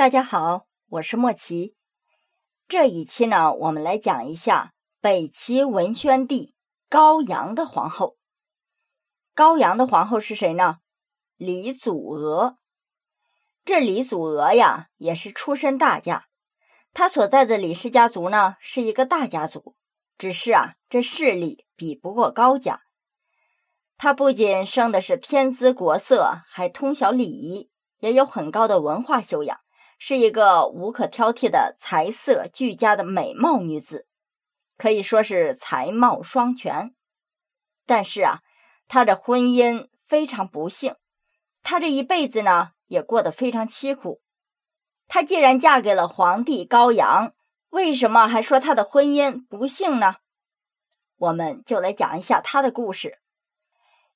大家好，我是莫奇。这一期呢，我们来讲一下北齐文宣帝高阳的皇后。高阳的皇后是谁呢？李祖娥。这李祖娥呀，也是出身大家。她所在的李氏家族呢，是一个大家族，只是啊，这势力比不过高家。她不仅生的是天姿国色，还通晓礼仪，也有很高的文化修养。是一个无可挑剔的才色俱佳的美貌女子，可以说是才貌双全。但是啊，她的婚姻非常不幸，她这一辈子呢也过得非常凄苦。她既然嫁给了皇帝高阳，为什么还说她的婚姻不幸呢？我们就来讲一下她的故事。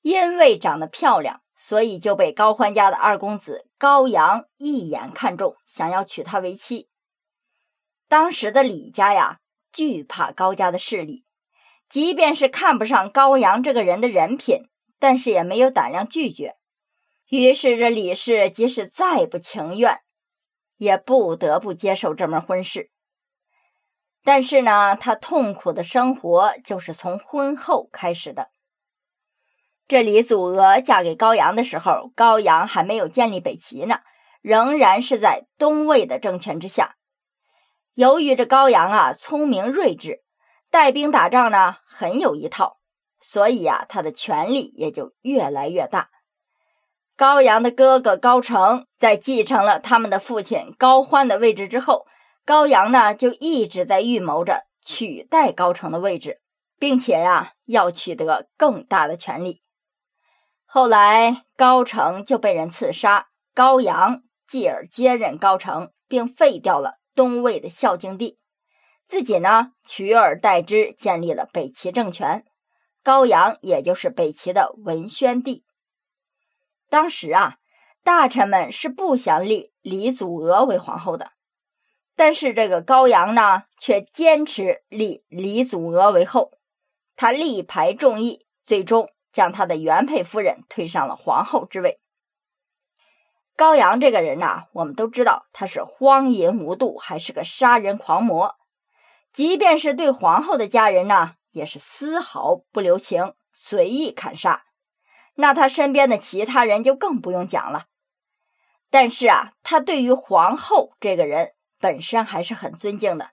因为长得漂亮。所以就被高欢家的二公子高阳一眼看中，想要娶她为妻。当时的李家呀，惧怕高家的势力，即便是看不上高阳这个人的人品，但是也没有胆量拒绝。于是这李氏即使再不情愿，也不得不接受这门婚事。但是呢，他痛苦的生活就是从婚后开始的。这李祖娥嫁给高阳的时候，高阳还没有建立北齐呢，仍然是在东魏的政权之下。由于这高阳啊聪明睿智，带兵打仗呢很有一套，所以啊他的权力也就越来越大。高阳的哥哥高成在继承了他们的父亲高欢的位置之后，高阳呢就一直在预谋着取代高成的位置，并且呀要取得更大的权力。后来高成就被人刺杀，高阳继而接任高成，并废掉了东魏的孝敬帝，自己呢取而代之，建立了北齐政权。高阳也就是北齐的文宣帝。当时啊，大臣们是不想立李祖娥为皇后的，但是这个高阳呢，却坚持立李祖娥为后，他力排众议，最终。将他的原配夫人推上了皇后之位。高阳这个人呐，我们都知道他是荒淫无度，还是个杀人狂魔。即便是对皇后的家人呢，也是丝毫不留情，随意砍杀。那他身边的其他人就更不用讲了。但是啊，他对于皇后这个人本身还是很尊敬的。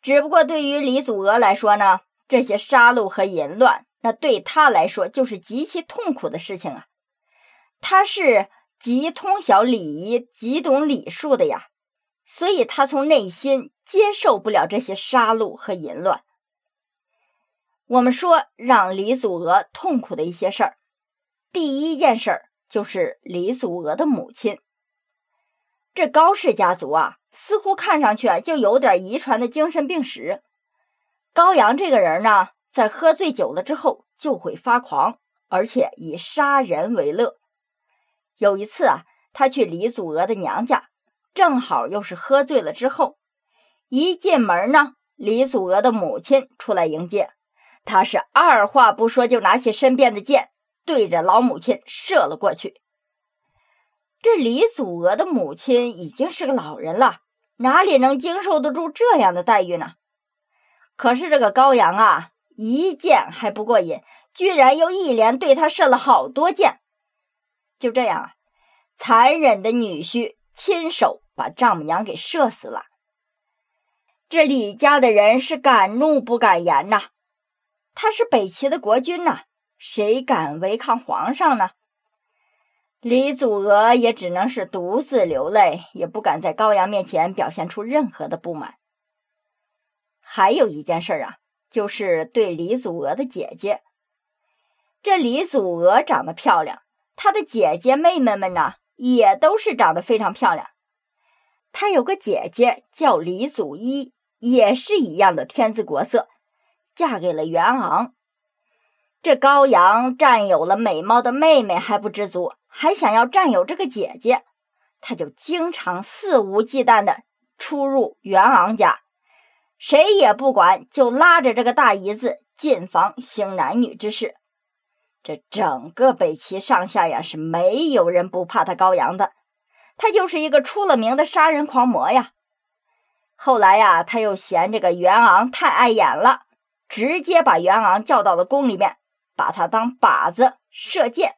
只不过对于李祖娥来说呢，这些杀戮和淫乱。那对他来说就是极其痛苦的事情啊！他是极通晓礼仪、极懂礼数的呀，所以他从内心接受不了这些杀戮和淫乱。我们说让李祖娥痛苦的一些事儿，第一件事儿就是李祖娥的母亲。这高氏家族啊，似乎看上去啊就有点遗传的精神病史。高阳这个人呢？在喝醉酒了之后就会发狂，而且以杀人为乐。有一次啊，他去李祖娥的娘家，正好又是喝醉了之后，一进门呢，李祖娥的母亲出来迎接，他是二话不说就拿起身边的剑，对着老母亲射了过去。这李祖娥的母亲已经是个老人了，哪里能经受得住这样的待遇呢？可是这个高阳啊。一箭还不过瘾，居然又一连对他射了好多箭。就这样啊，残忍的女婿亲手把丈母娘给射死了。这李家的人是敢怒不敢言呐，他是北齐的国君呐，谁敢违抗皇上呢？李祖娥也只能是独自流泪，也不敢在高阳面前表现出任何的不满。还有一件事啊。就是对李祖娥的姐姐，这李祖娥长得漂亮，她的姐姐妹妹们呢也都是长得非常漂亮。她有个姐姐叫李祖一，也是一样的天姿国色，嫁给了袁昂。这高阳占有了美貌的妹妹还不知足，还想要占有这个姐姐，他就经常肆无忌惮的出入袁昂家。谁也不管，就拉着这个大姨子进房行男女之事。这整个北齐上下呀，是没有人不怕他高阳的。他就是一个出了名的杀人狂魔呀。后来呀，他又嫌这个袁昂太碍眼了，直接把袁昂叫到了宫里面，把他当靶子射箭，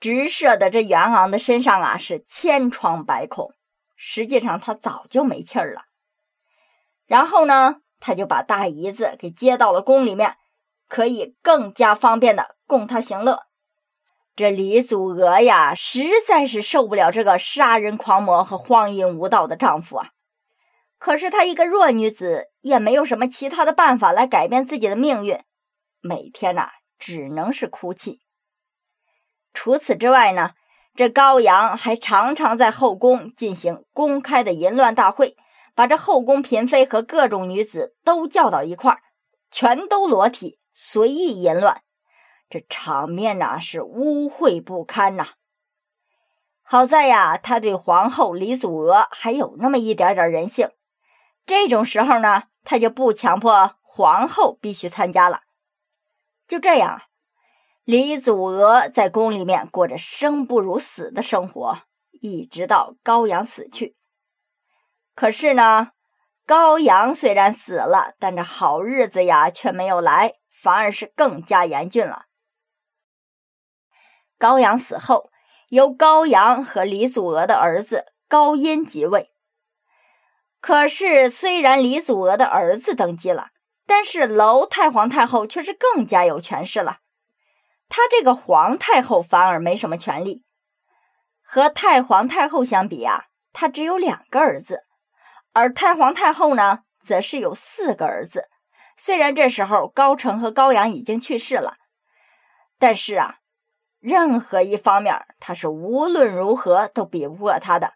直射的这袁昂的身上啊是千疮百孔，实际上他早就没气儿了。然后呢，他就把大姨子给接到了宫里面，可以更加方便的供他行乐。这李祖娥呀，实在是受不了这个杀人狂魔和荒淫无道的丈夫啊！可是她一个弱女子，也没有什么其他的办法来改变自己的命运，每天呐，只能是哭泣。除此之外呢，这高阳还常常在后宫进行公开的淫乱大会，把这后宫嫔妃和各种女子都叫到一块儿，全都裸体随意淫乱。这场面呐是污秽不堪呐！好在呀，他对皇后李祖娥还有那么一点点人性。这种时候呢，他就不强迫皇后必须参加了。就这样，李祖娥在宫里面过着生不如死的生活，一直到高阳死去。可是呢，高阳虽然死了，但这好日子呀却没有来，反而是更加严峻了。高阳死后，由高阳和李祖娥的儿子高音即位。可是，虽然李祖娥的儿子登基了，但是娄太皇太后却是更加有权势了。她这个皇太后反而没什么权利。和太皇太后相比啊，她只有两个儿子，而太皇太后呢，则是有四个儿子。虽然这时候高澄和高阳已经去世了，但是啊。任何一方面，他是无论如何都比不过他的。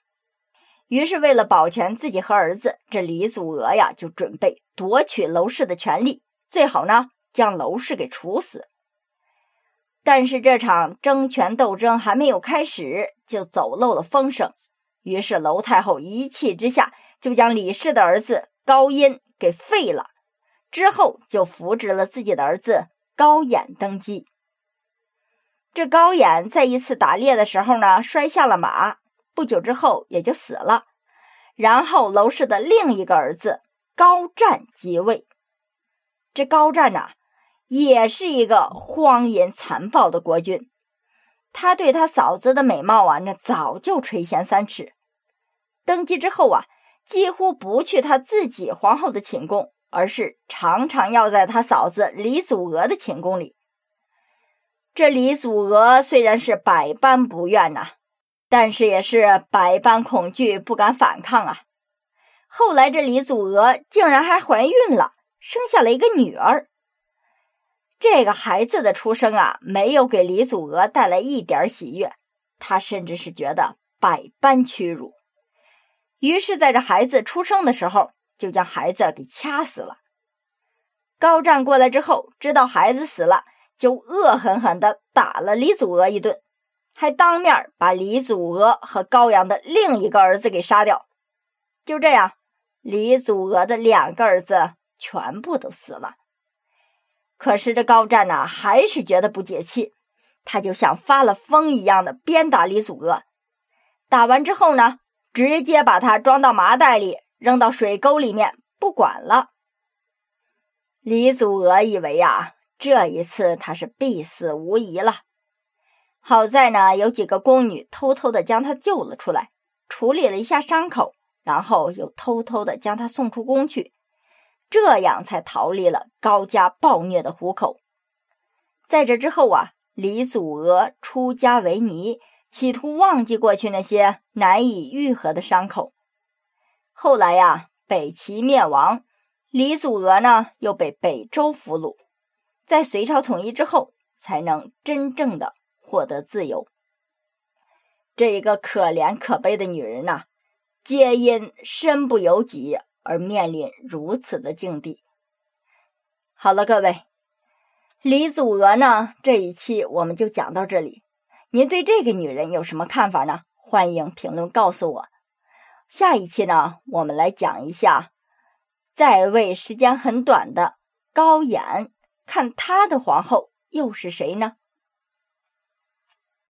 于是，为了保全自己和儿子，这李祖娥呀就准备夺取娄氏的权利，最好呢将娄氏给处死。但是这场争权斗争还没有开始，就走漏了风声。于是，娄太后一气之下就将李氏的儿子高音给废了，之后就扶植了自己的儿子高演登基。这高演在一次打猎的时候呢，摔下了马，不久之后也就死了。然后娄氏的另一个儿子高湛即位。这高湛呐，也是一个荒淫残暴的国君。他对他嫂子的美貌啊，那早就垂涎三尺。登基之后啊，几乎不去他自己皇后的寝宫，而是常常要在他嫂子李祖娥的寝宫里。这李祖娥虽然是百般不愿呐，但是也是百般恐惧，不敢反抗啊。后来这李祖娥竟然还怀孕了，生下了一个女儿。这个孩子的出生啊，没有给李祖娥带来一点喜悦，她甚至是觉得百般屈辱。于是，在这孩子出生的时候，就将孩子给掐死了。高湛过来之后，知道孩子死了。就恶狠狠地打了李祖娥一顿，还当面把李祖娥和高阳的另一个儿子给杀掉。就这样，李祖娥的两个儿子全部都死了。可是这高湛呢，还是觉得不解气，他就像发了疯一样的鞭打李祖娥。打完之后呢，直接把他装到麻袋里，扔到水沟里面，不管了。李祖娥以为呀。这一次他是必死无疑了。好在呢，有几个宫女偷偷的将他救了出来，处理了一下伤口，然后又偷偷的将他送出宫去，这样才逃离了高家暴虐的虎口。在这之后啊，李祖娥出家为尼，企图忘记过去那些难以愈合的伤口。后来呀，北齐灭亡，李祖娥呢又被北周俘虏。在隋朝统一之后，才能真正的获得自由。这一个可怜可悲的女人呐，皆因身不由己而面临如此的境地。好了，各位，李祖娥呢，这一期我们就讲到这里。您对这个女人有什么看法呢？欢迎评论告诉我。下一期呢，我们来讲一下在位时间很短的高演。看他的皇后又是谁呢？